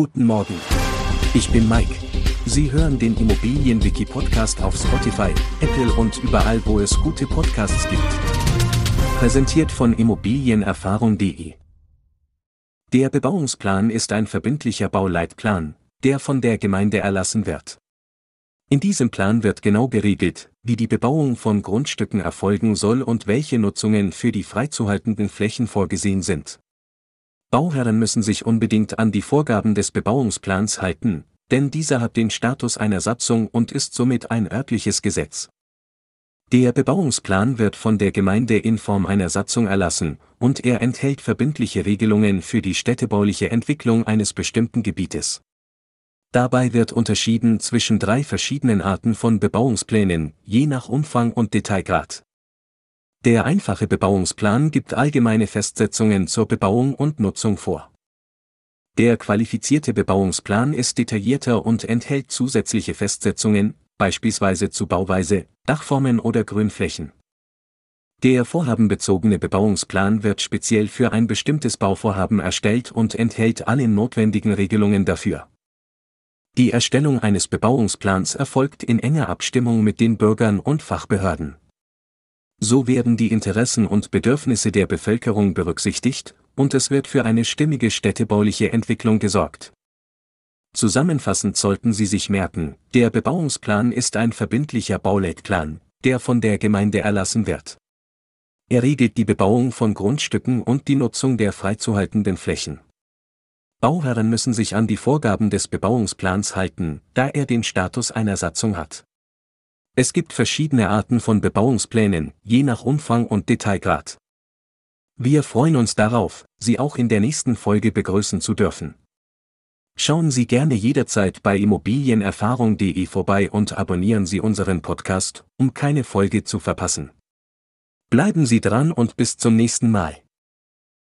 Guten Morgen. Ich bin Mike. Sie hören den Immobilienwiki-Podcast auf Spotify, Apple und überall, wo es gute Podcasts gibt. Präsentiert von Immobilienerfahrung.de. Der Bebauungsplan ist ein verbindlicher Bauleitplan, der von der Gemeinde erlassen wird. In diesem Plan wird genau geregelt, wie die Bebauung von Grundstücken erfolgen soll und welche Nutzungen für die freizuhaltenden Flächen vorgesehen sind. Bauherren müssen sich unbedingt an die Vorgaben des Bebauungsplans halten, denn dieser hat den Status einer Satzung und ist somit ein örtliches Gesetz. Der Bebauungsplan wird von der Gemeinde in Form einer Satzung erlassen, und er enthält verbindliche Regelungen für die städtebauliche Entwicklung eines bestimmten Gebietes. Dabei wird unterschieden zwischen drei verschiedenen Arten von Bebauungsplänen, je nach Umfang und Detailgrad. Der einfache Bebauungsplan gibt allgemeine Festsetzungen zur Bebauung und Nutzung vor. Der qualifizierte Bebauungsplan ist detaillierter und enthält zusätzliche Festsetzungen, beispielsweise zu Bauweise, Dachformen oder Grünflächen. Der vorhabenbezogene Bebauungsplan wird speziell für ein bestimmtes Bauvorhaben erstellt und enthält alle notwendigen Regelungen dafür. Die Erstellung eines Bebauungsplans erfolgt in enger Abstimmung mit den Bürgern und Fachbehörden. So werden die Interessen und Bedürfnisse der Bevölkerung berücksichtigt, und es wird für eine stimmige städtebauliche Entwicklung gesorgt. Zusammenfassend sollten Sie sich merken, der Bebauungsplan ist ein verbindlicher Bauleitplan, der von der Gemeinde erlassen wird. Er regelt die Bebauung von Grundstücken und die Nutzung der freizuhaltenden Flächen. Bauherren müssen sich an die Vorgaben des Bebauungsplans halten, da er den Status einer Satzung hat. Es gibt verschiedene Arten von Bebauungsplänen, je nach Umfang und Detailgrad. Wir freuen uns darauf, Sie auch in der nächsten Folge begrüßen zu dürfen. Schauen Sie gerne jederzeit bei immobilienerfahrung.de vorbei und abonnieren Sie unseren Podcast, um keine Folge zu verpassen. Bleiben Sie dran und bis zum nächsten Mal.